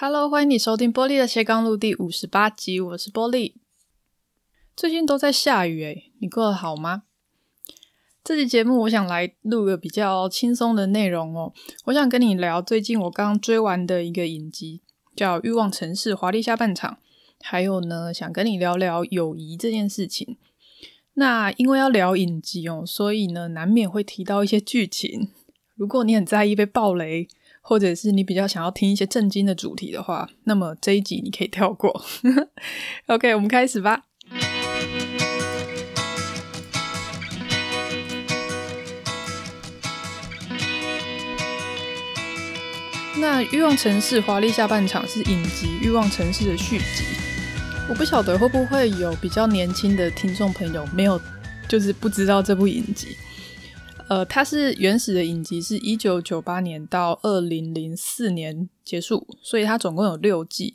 Hello，欢迎你收听波莉的斜杠路第五十八集，我是波莉。最近都在下雨诶，你过得好吗？这期节目我想来录个比较轻松的内容哦，我想跟你聊最近我刚追完的一个影集，叫《欲望城市：华丽下半场》，还有呢，想跟你聊聊友谊这件事情。那因为要聊影集哦，所以呢，难免会提到一些剧情。如果你很在意被爆雷，或者是你比较想要听一些震惊的主题的话，那么这一集你可以跳过。OK，我们开始吧。那《欲望城市：华丽下半场》是影集《欲望城市》的续集。我不晓得会不会有比较年轻的听众朋友没有，就是不知道这部影集。呃，它是原始的影集，是一九九八年到二零零四年结束，所以它总共有六季。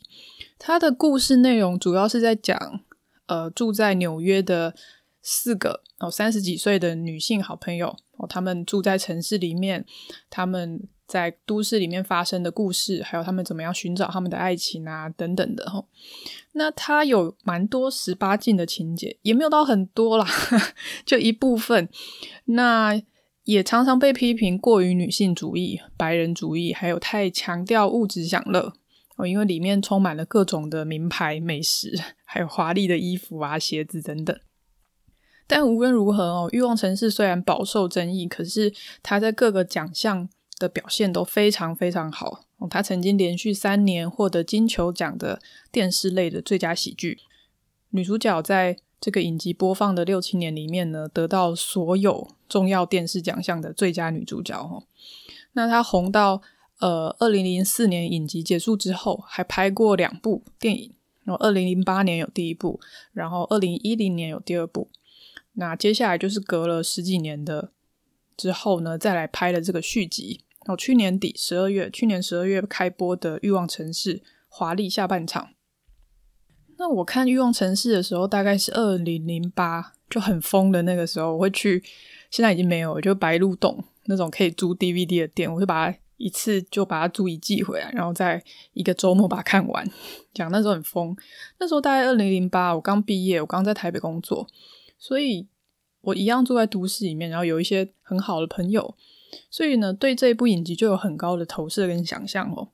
它的故事内容主要是在讲，呃，住在纽约的四个哦三十几岁的女性好朋友哦，他们住在城市里面，他们在都市里面发生的故事，还有他们怎么样寻找他们的爱情啊等等的吼。那它有蛮多十八禁的情节，也没有到很多啦，就一部分。那也常常被批评过于女性主义、白人主义，还有太强调物质享乐哦，因为里面充满了各种的名牌美食，还有华丽的衣服啊、鞋子等等。但无论如何哦，《欲望城市》虽然饱受争议，可是它在各个奖项的表现都非常非常好哦。它曾经连续三年获得金球奖的电视类的最佳喜剧，女主角在这个影集播放的六七年里面呢，得到所有重要电视奖项的最佳女主角哦。那她红到呃，二零零四年影集结束之后，还拍过两部电影。然后二零零八年有第一部，然后二零一零年有第二部。那接下来就是隔了十几年的之后呢，再来拍了这个续集。然后去年底十二月，去年十二月开播的《欲望城市：华丽下半场》。那我看《欲望城市》的时候，大概是二零零八，就很疯的那个时候，我会去，现在已经没有，就白鹿洞那种可以租 DVD 的店，我会把它一次就把它租一季回来，然后在一个周末把它看完。讲那时候很疯，那时候大概二零零八，我刚毕业，我刚在台北工作，所以我一样住在都市里面，然后有一些很好的朋友，所以呢，对这一部影集就有很高的投射跟想象哦，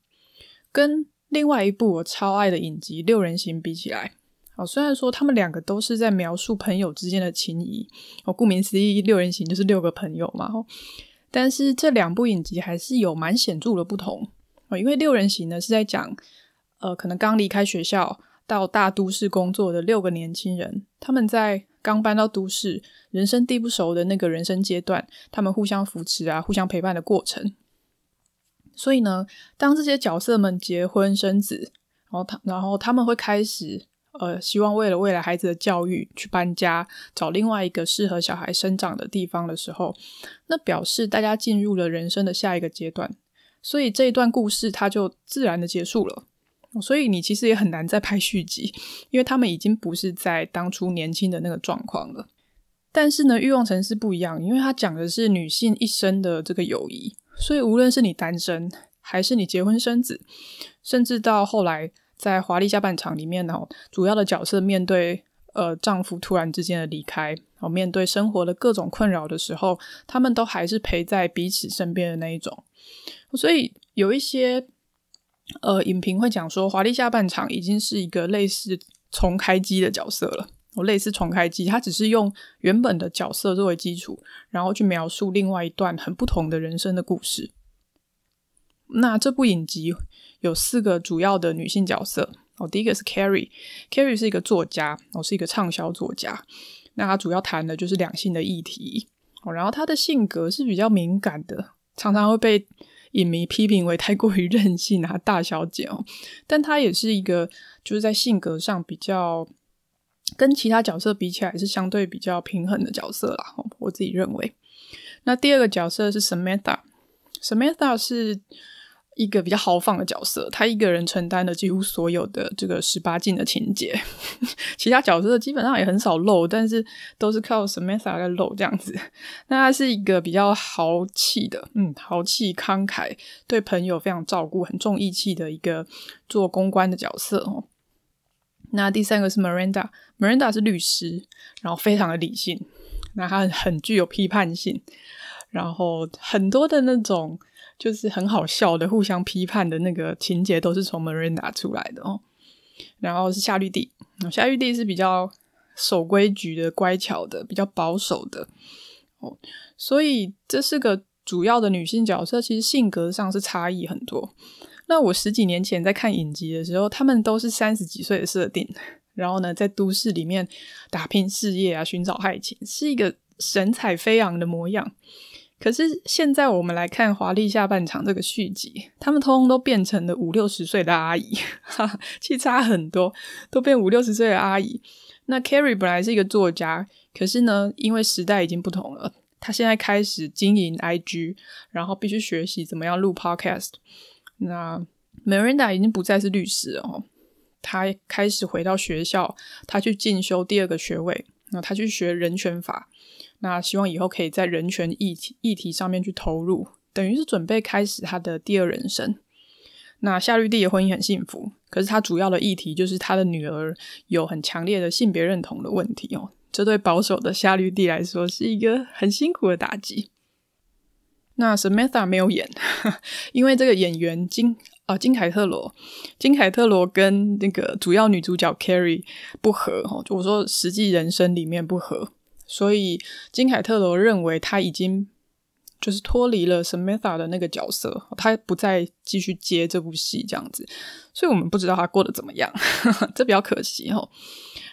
跟。另外一部我超爱的影集《六人行》比起来，哦，虽然说他们两个都是在描述朋友之间的情谊，哦，顾名思义，六人行就是六个朋友嘛，哦，但是这两部影集还是有蛮显著的不同，哦，因为六人行呢是在讲，呃，可能刚离开学校到大都市工作的六个年轻人，他们在刚搬到都市，人生地不熟的那个人生阶段，他们互相扶持啊，互相陪伴的过程。所以呢，当这些角色们结婚生子，然后他，然后他们会开始，呃，希望为了未来孩子的教育去搬家，找另外一个适合小孩生长的地方的时候，那表示大家进入了人生的下一个阶段，所以这一段故事它就自然的结束了。所以你其实也很难再拍续集，因为他们已经不是在当初年轻的那个状况了。但是呢，欲望城市不一样，因为它讲的是女性一生的这个友谊。所以，无论是你单身，还是你结婚生子，甚至到后来在华丽下半场里面呢，主要的角色面对呃丈夫突然之间的离开，哦，面对生活的各种困扰的时候，他们都还是陪在彼此身边的那一种。所以，有一些呃影评会讲说，华丽下半场已经是一个类似重开机的角色了。我类似重开机，它只是用原本的角色作为基础，然后去描述另外一段很不同的人生的故事。那这部影集有四个主要的女性角色哦，第一个是 Carrie，Carrie 是一个作家，哦，是一个畅销作家。那她主要谈的就是两性的议题哦，然后她的性格是比较敏感的，常常会被影迷批评为太过于任性啊，大小姐哦。但她也是一个就是在性格上比较。跟其他角色比起来是相对比较平衡的角色啦，我自己认为。那第二个角色是 Samantha，Samantha 是一个比较豪放的角色，他一个人承担了几乎所有的这个十八禁的情节，其他角色基本上也很少露，但是都是靠 Samantha 在露这样子。那他是一个比较豪气的，嗯，豪气慷慨，对朋友非常照顾，很重义气的一个做公关的角色哦。那第三个是 Miranda，Miranda 是律师，然后非常的理性，那他很具有批判性，然后很多的那种。就是很好笑的，互相批判的那个情节都是从 Miranda 出来的哦。然后是夏绿蒂，夏绿蒂是比较守规矩的、乖巧的、比较保守的哦。所以这是个主要的女性角色，其实性格上是差异很多。那我十几年前在看影集的时候，他们都是三十几岁的设定，然后呢，在都市里面打拼事业啊，寻找爱情，是一个神采飞扬的模样。可是现在我们来看《华丽下半场》这个续集，他们通通都变成了五六十岁的阿姨，哈哈，其实差很多，都变五六十岁的阿姨。那 Carrie 本来是一个作家，可是呢，因为时代已经不同了，她现在开始经营 IG，然后必须学习怎么样录 Podcast。那 Miranda 已经不再是律师哦，她开始回到学校，她去进修第二个学位，那她去学人权法。那希望以后可以在人权议题议题上面去投入，等于是准备开始他的第二人生。那夏绿蒂的婚姻很幸福，可是他主要的议题就是他的女儿有很强烈的性别认同的问题哦。这对保守的夏绿蒂来说是一个很辛苦的打击。那 Samantha 没有演，因为这个演员金啊金凯特罗，金凯特罗跟那个主要女主角 Carrie 不合哦，就我说实际人生里面不合。所以金凯特罗认为他已经就是脱离了 Samantha 的那个角色，他不再继续接这部戏这样子，所以我们不知道他过得怎么样，这比较可惜齁。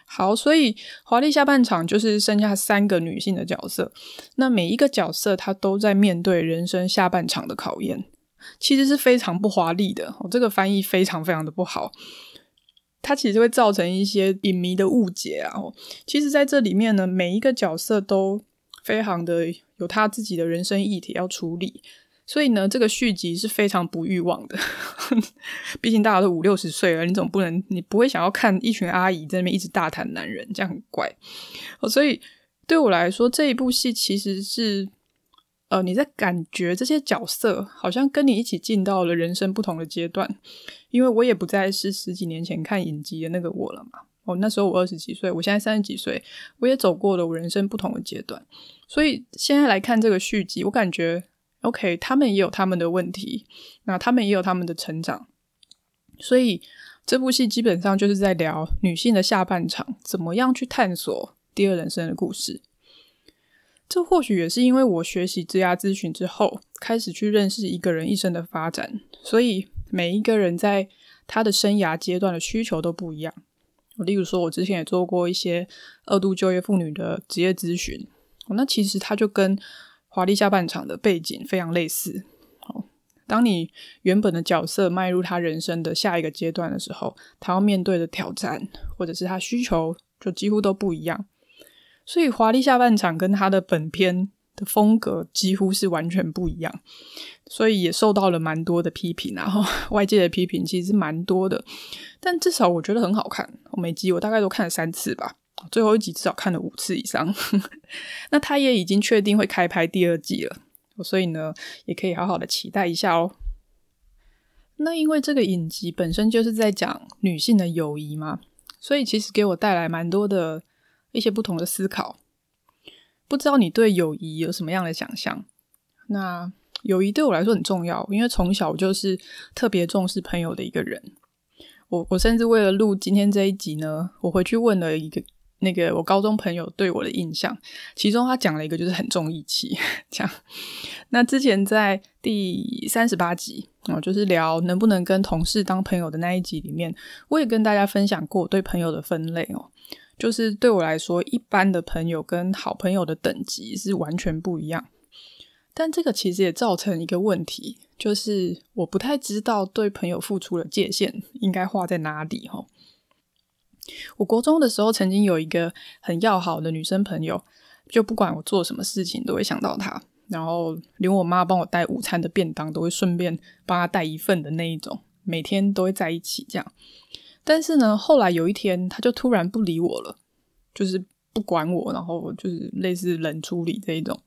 好，所以华丽下半场就是剩下三个女性的角色，那每一个角色她都在面对人生下半场的考验，其实是非常不华丽的，我这个翻译非常非常的不好。它其实会造成一些影迷的误解啊！其实，在这里面呢，每一个角色都非常的有他自己的人生议题要处理，所以呢，这个续集是非常不欲望的。毕竟大家都五六十岁了，你总不能，你不会想要看一群阿姨在那边一直大谈男人，这样很怪。所以对我来说，这一部戏其实是。呃，你在感觉这些角色好像跟你一起进到了人生不同的阶段，因为我也不再是十几年前看影集的那个我了嘛。哦，那时候我二十几岁，我现在三十几岁，我也走过了我人生不同的阶段。所以现在来看这个续集，我感觉 OK，他们也有他们的问题，那他们也有他们的成长。所以这部戏基本上就是在聊女性的下半场，怎么样去探索第二人生的故事。这或许也是因为我学习职涯咨询之后，开始去认识一个人一生的发展，所以每一个人在他的生涯阶段的需求都不一样。例如说，我之前也做过一些二度就业妇女的职业咨询，那其实它就跟华丽下半场的背景非常类似。好当你原本的角色迈入他人生的下一个阶段的时候，他要面对的挑战或者是他需求就几乎都不一样。所以，华丽下半场跟他的本片的风格几乎是完全不一样，所以也受到了蛮多的批评，然 后外界的批评其实蛮多的。但至少我觉得很好看，我每集我大概都看了三次吧，最后一集至少看了五次以上。那他也已经确定会开拍第二季了，所以呢，也可以好好的期待一下哦。那因为这个影集本身就是在讲女性的友谊嘛，所以其实给我带来蛮多的。一些不同的思考，不知道你对友谊有什么样的想象？那友谊对我来说很重要，因为从小我就是特别重视朋友的一个人。我我甚至为了录今天这一集呢，我回去问了一个那个我高中朋友对我的印象，其中他讲了一个就是很重义气。这样，那之前在第三十八集哦，就是聊能不能跟同事当朋友的那一集里面，我也跟大家分享过我对朋友的分类哦。就是对我来说，一般的朋友跟好朋友的等级是完全不一样。但这个其实也造成一个问题，就是我不太知道对朋友付出的界限应该画在哪里。齁，我国中的时候曾经有一个很要好的女生朋友，就不管我做什么事情都会想到她。然后连我妈帮我带午餐的便当都会顺便帮她带一份的那一种，每天都会在一起这样。但是呢，后来有一天，她就突然不理我了，就是不管我，然后就是类似冷处理这一种。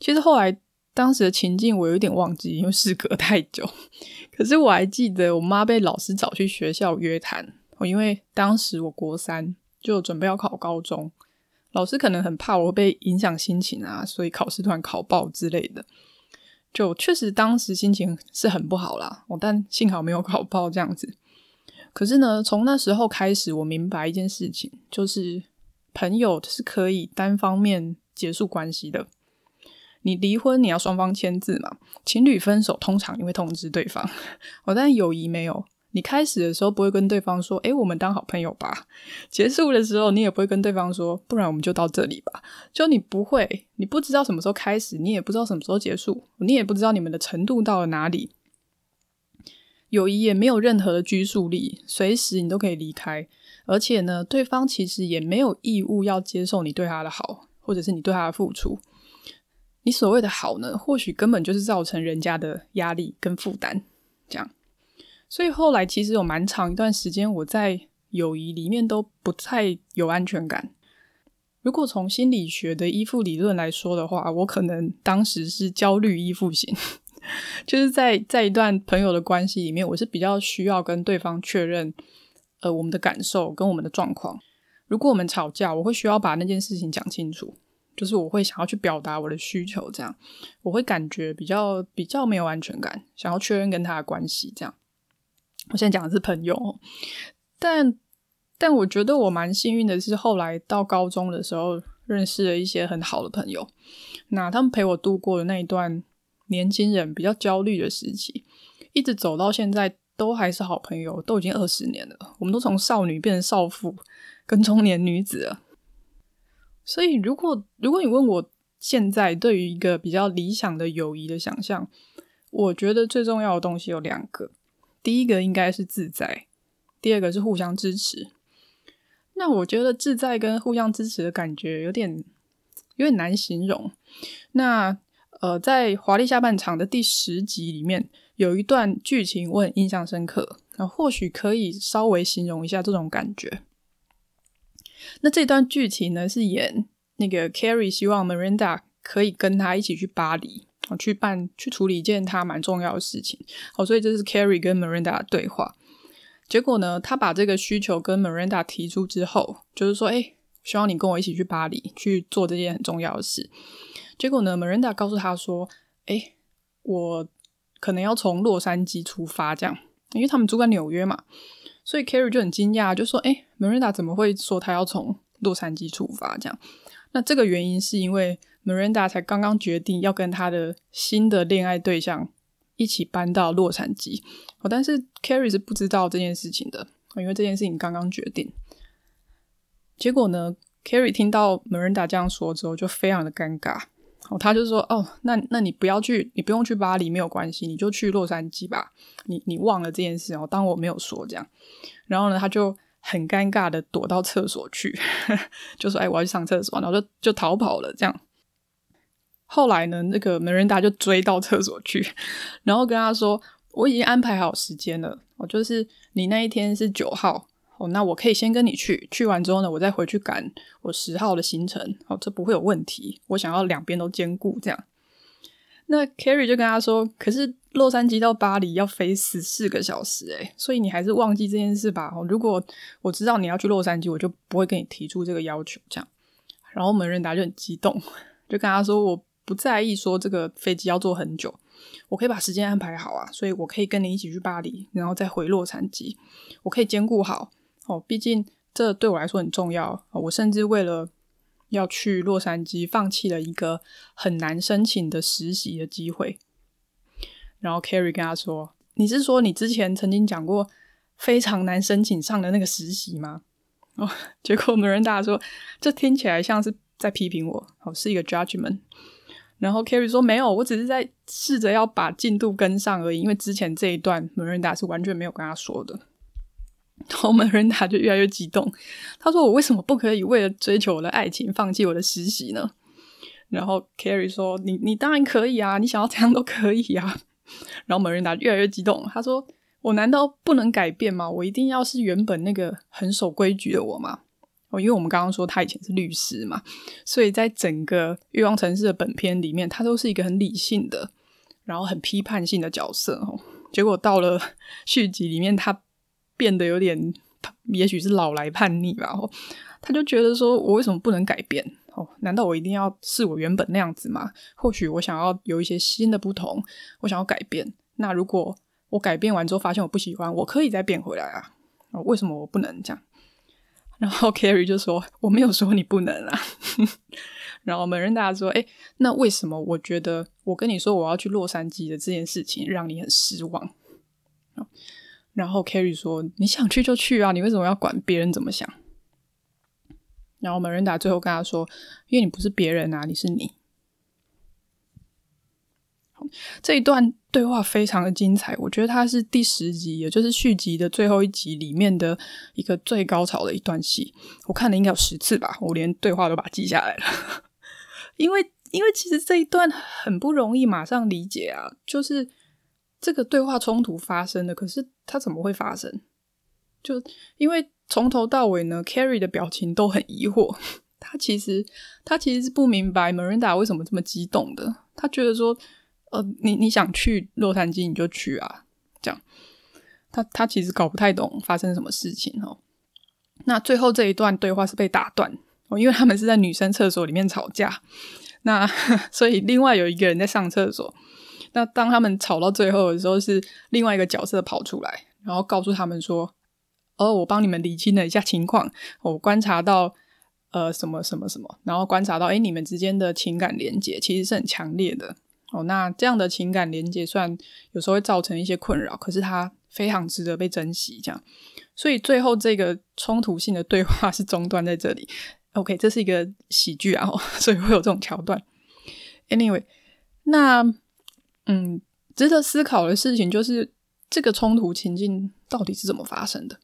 其实后来当时的情境我有一点忘记，因为事隔太久。可是我还记得，我妈被老师找去学校约谈，我因为当时我国三就准备要考高中。老师可能很怕我会被影响心情啊，所以考试突然考爆之类的，就确实当时心情是很不好啦。我但幸好没有考爆这样子。可是呢，从那时候开始，我明白一件事情，就是朋友是可以单方面结束关系的。你离婚，你要双方签字嘛。情侣分手，通常你会通知对方。我 但友谊没有。你开始的时候不会跟对方说，诶，我们当好朋友吧。结束的时候，你也不会跟对方说，不然我们就到这里吧。就你不会，你不知道什么时候开始，你也不知道什么时候结束，你也不知道你们的程度到了哪里。友谊也没有任何的拘束力，随时你都可以离开。而且呢，对方其实也没有义务要接受你对他的好，或者是你对他的付出。你所谓的好呢，或许根本就是造成人家的压力跟负担，这样。所以后来其实有蛮长一段时间，我在友谊里面都不太有安全感。如果从心理学的依附理论来说的话，我可能当时是焦虑依附型，就是在在一段朋友的关系里面，我是比较需要跟对方确认，呃，我们的感受跟我们的状况。如果我们吵架，我会需要把那件事情讲清楚，就是我会想要去表达我的需求，这样我会感觉比较比较没有安全感，想要确认跟他的关系，这样。我现在讲的是朋友，但但我觉得我蛮幸运的是，后来到高中的时候认识了一些很好的朋友，那他们陪我度过了那一段年轻人比较焦虑的时期，一直走到现在都还是好朋友，都已经二十年了，我们都从少女变成少妇跟中年女子了。所以，如果如果你问我现在对于一个比较理想的友谊的想象，我觉得最重要的东西有两个。第一个应该是自在，第二个是互相支持。那我觉得自在跟互相支持的感觉有点有点难形容。那呃，在华丽下半场的第十集里面有一段剧情我很印象深刻，那或许可以稍微形容一下这种感觉。那这段剧情呢，是演那个 Carrie 希望 Miranda 可以跟他一起去巴黎。去办去处理一件他蛮重要的事情，好，所以这是 Carrie 跟 Miranda 的对话。结果呢，他把这个需求跟 Miranda 提出之后，就是说，哎，希望你跟我一起去巴黎去做这件很重要的事。结果呢，Miranda 告诉他说，哎，我可能要从洛杉矶出发，这样，因为他们住在纽约嘛，所以 Carrie 就很惊讶，就说，哎，Miranda 怎么会说他要从洛杉矶出发？这样，那这个原因是因为。Miranda 才刚刚决定要跟他的新的恋爱对象一起搬到洛杉矶，哦，但是 Carrie 是不知道这件事情的，因为这件事情刚刚决定。结果呢，Carrie 听到 Miranda 这样说之后，就非常的尴尬。哦，他就说：“哦，那那你不要去，你不用去巴黎，没有关系，你就去洛杉矶吧。你你忘了这件事哦，当我没有说这样。”然后呢，他就很尴尬的躲到厕所去，就说：“哎，我要去上厕所。”然后就就逃跑了，这样。后来呢，那个 Miranda 就追到厕所去，然后跟他说：“我已经安排好时间了，我就是你那一天是九号，哦，那我可以先跟你去，去完之后呢，我再回去赶我十号的行程，哦，这不会有问题。我想要两边都兼顾，这样。”那 Carrie 就跟他说：“可是洛杉矶到巴黎要飞十四个小时，诶，所以你还是忘记这件事吧。如果我知道你要去洛杉矶，我就不会跟你提出这个要求，这样。”然后 Miranda 就很激动，就跟他说：“我。”不在意说这个飞机要坐很久，我可以把时间安排好啊，所以我可以跟你一起去巴黎，然后再回洛杉矶，我可以兼顾好哦。毕竟这对我来说很重要，我甚至为了要去洛杉矶，放弃了一个很难申请的实习的机会。然后 Carrie 跟他说：“你是说你之前曾经讲过非常难申请上的那个实习吗？”哦，结果 Miranda 说：“这听起来像是在批评我，哦，是一个 judgment。”然后 Carrie 说：“没有，我只是在试着要把进度跟上而已。因为之前这一段 Miranda 是完全没有跟他说的。”然后 Miranda 就越来越激动，他说：“我为什么不可以为了追求我的爱情放弃我的实习呢？”然后 Carrie 说：“你你当然可以啊，你想要怎样都可以啊。”然后 Miranda 越来越激动，他说：“我难道不能改变吗？我一定要是原本那个很守规矩的我吗？”哦，因为我们刚刚说他以前是律师嘛，所以在整个《欲望城市》的本片里面，他都是一个很理性的，然后很批判性的角色。哦，结果到了续集里面，他变得有点，也许是老来叛逆吧。哦，他就觉得说：“我为什么不能改变？”哦，难道我一定要是我原本那样子吗？或许我想要有一些新的不同，我想要改变。那如果我改变完之后发现我不喜欢，我可以再变回来啊？哦，为什么我不能这样？然后 carry 就说：“我没有说你不能啊。”然后门仁达说：“哎，那为什么我觉得我跟你说我要去洛杉矶的这件事情让你很失望？”然后 carry 说：“你想去就去啊，你为什么要管别人怎么想？”然后门仁达最后跟他说：“因为你不是别人啊，你是你。”这一段对话非常的精彩，我觉得它是第十集，也就是续集的最后一集里面的一个最高潮的一段戏。我看了应该有十次吧，我连对话都把它记下来了。因为，因为其实这一段很不容易马上理解啊，就是这个对话冲突发生的，可是它怎么会发生？就因为。从头到尾呢，Carrie 的表情都很疑惑。他其实他其实是不明白 Miranda 为什么这么激动的。他觉得说，呃，你你想去洛杉矶你就去啊，这样。他他其实搞不太懂发生什么事情哦。那最后这一段对话是被打断哦，因为他们是在女生厕所里面吵架。那 所以另外有一个人在上厕所。那当他们吵到最后的时候，是另外一个角色跑出来，然后告诉他们说。哦，我帮你们理清了一下情况，我观察到呃什么什么什么，然后观察到诶，你们之间的情感连结其实是很强烈的哦。那这样的情感连结虽然有时候会造成一些困扰，可是它非常值得被珍惜。这样，所以最后这个冲突性的对话是中断在这里。OK，这是一个喜剧啊，所以会有这种桥段。Anyway，那嗯，值得思考的事情就是这个冲突情境到底是怎么发生的？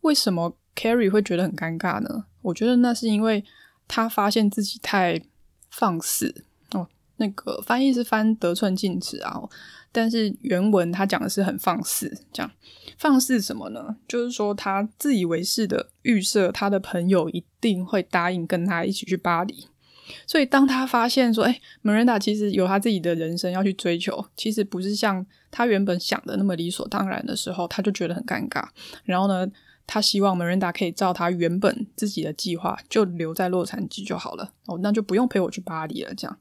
为什么 Carrie 会觉得很尴尬呢？我觉得那是因为他发现自己太放肆。那个翻译是翻得寸进尺啊，但是原文他讲的是很放肆，这样放肆什么呢？就是说他自以为是的预设他的朋友一定会答应跟他一起去巴黎，所以当他发现说，哎，Miranda 其实有他自己的人生要去追求，其实不是像他原本想的那么理所当然的时候，他就觉得很尴尬。然后呢，他希望 Miranda 可以照他原本自己的计划，就留在洛杉矶就好了。哦，那就不用陪我去巴黎了。这样，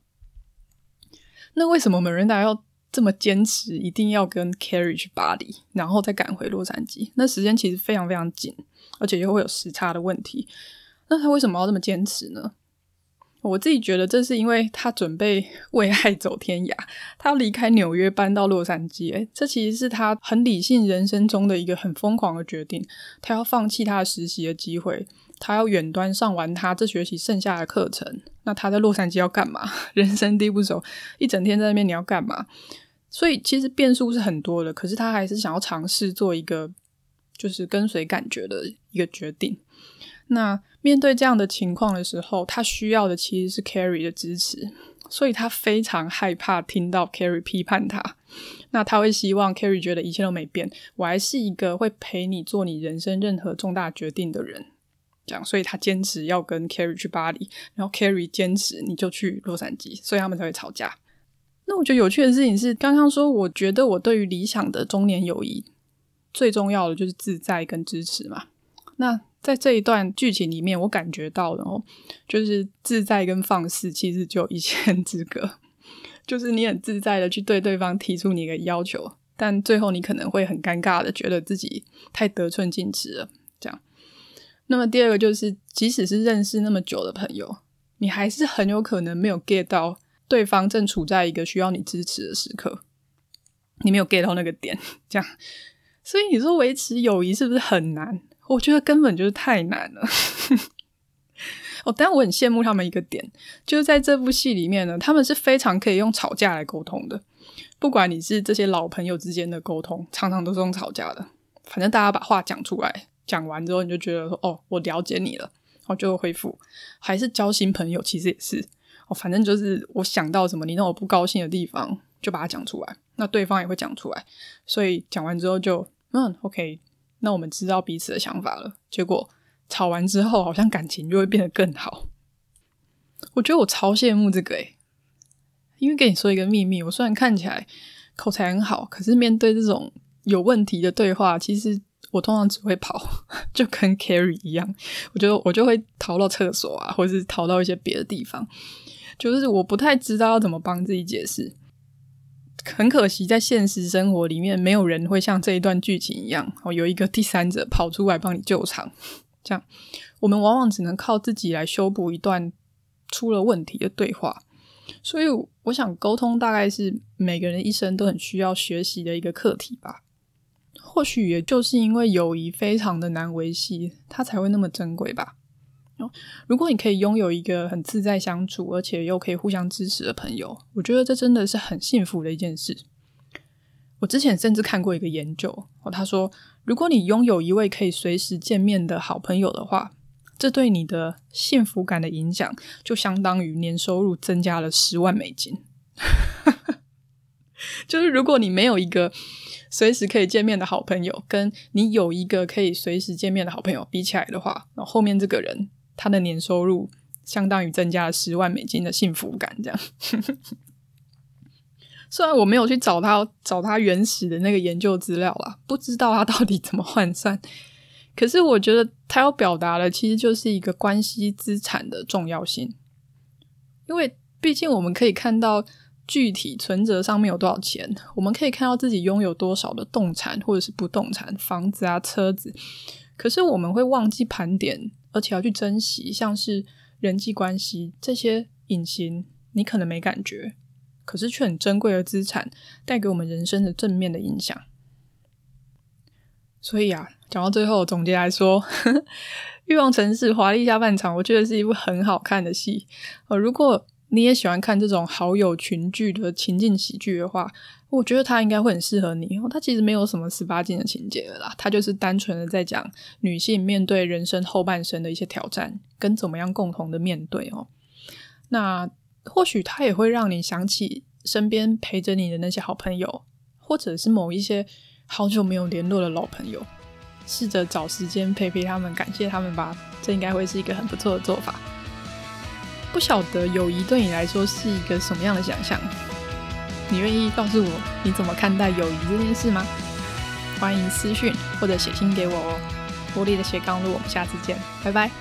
那为什么梅琳达要这么坚持，一定要跟 Carrie 去巴黎，然后再赶回洛杉矶？那时间其实非常非常紧，而且又会有时差的问题。那他为什么要这么坚持呢？我自己觉得这是因为他准备 为爱走天涯，他要离开纽约搬到洛杉矶。诶，这其实是他很理性人生中的一个很疯狂的决定。他要放弃他的实习的机会，他要远端上完他这学期剩下的课程。那他在洛杉矶要干嘛？人生地不熟，一整天在那边你要干嘛？所以其实变数是很多的，可是他还是想要尝试做一个就是跟随感觉的一个决定。那面对这样的情况的时候，他需要的其实是 Carrie 的支持，所以他非常害怕听到 Carrie 批判他。那他会希望 Carrie 觉得一切都没变，我还是一个会陪你做你人生任何重大决定的人。这样，所以他坚持要跟 Carrie 去巴黎，然后 Carrie 坚持你就去洛杉矶，所以他们才会吵架。那我觉得有趣的事情是，刚刚说我觉得我对于理想的中年友谊最重要的就是自在跟支持嘛。那在这一段剧情里面，我感觉到了哦，就是自在跟放肆其实就一线之隔。就是你很自在的去对对方提出你的要求，但最后你可能会很尴尬的觉得自己太得寸进尺了。这样。那么第二个就是，即使是认识那么久的朋友，你还是很有可能没有 get 到对方正处在一个需要你支持的时刻，你没有 get 到那个点。这样，所以你说维持友谊是不是很难？我觉得根本就是太难了。哦，但我很羡慕他们一个点，就是在这部戏里面呢，他们是非常可以用吵架来沟通的。不管你是这些老朋友之间的沟通，常常都是用吵架的。反正大家把话讲出来，讲完之后你就觉得说：“哦，我了解你了。”然后就恢复。还是交新朋友，其实也是哦，反正就是我想到什么，你让我不高兴的地方，就把它讲出来，那对方也会讲出来，所以讲完之后就嗯，OK，那我们知道彼此的想法了。结果吵完之后，好像感情就会变得更好。我觉得我超羡慕这个诶，因为跟你说一个秘密，我虽然看起来口才很好，可是面对这种有问题的对话，其实我通常只会跑，就跟 Carrie 一样，我觉得我就会逃到厕所啊，或者是逃到一些别的地方，就是我不太知道要怎么帮自己解释。很可惜，在现实生活里面，没有人会像这一段剧情一样，哦，有一个第三者跑出来帮你救场。这样，我们往往只能靠自己来修补一段出了问题的对话。所以，我想沟通大概是每个人一生都很需要学习的一个课题吧。或许也就是因为友谊非常的难维系，它才会那么珍贵吧。如果你可以拥有一个很自在相处，而且又可以互相支持的朋友，我觉得这真的是很幸福的一件事。我之前甚至看过一个研究，哦，他说，如果你拥有一位可以随时见面的好朋友的话，这对你的幸福感的影响，就相当于年收入增加了十万美金。就是如果你没有一个随时可以见面的好朋友，跟你有一个可以随时见面的好朋友比起来的话，那后面这个人。他的年收入相当于增加了十万美金的幸福感，这样。虽然我没有去找他找他原始的那个研究资料啦，不知道他到底怎么换算。可是我觉得他要表达的其实就是一个关系资产的重要性，因为毕竟我们可以看到具体存折上面有多少钱，我们可以看到自己拥有多少的动产或者是不动产，房子啊、车子，可是我们会忘记盘点。而且要去珍惜，像是人际关系这些隐形，你可能没感觉，可是却很珍贵的资产，带给我们人生的正面的影响。所以啊，讲到最后，总结来说，《欲望城市》华丽下半场，我觉得是一部很好看的戏。呃，如果你也喜欢看这种好友群聚的情境喜剧的话，我觉得它应该会很适合你。它其实没有什么十八禁的情节了啦，它就是单纯的在讲女性面对人生后半生的一些挑战，跟怎么样共同的面对哦。那或许它也会让你想起身边陪着你的那些好朋友，或者是某一些好久没有联络的老朋友，试着找时间陪陪他们，感谢他们吧。这应该会是一个很不错的做法。不晓得友谊对你来说是一个什么样的想象？你愿意告诉我你怎么看待友谊这件事吗？欢迎私讯或者写信给我哦。玻璃的斜杠路，我们下次见，拜拜。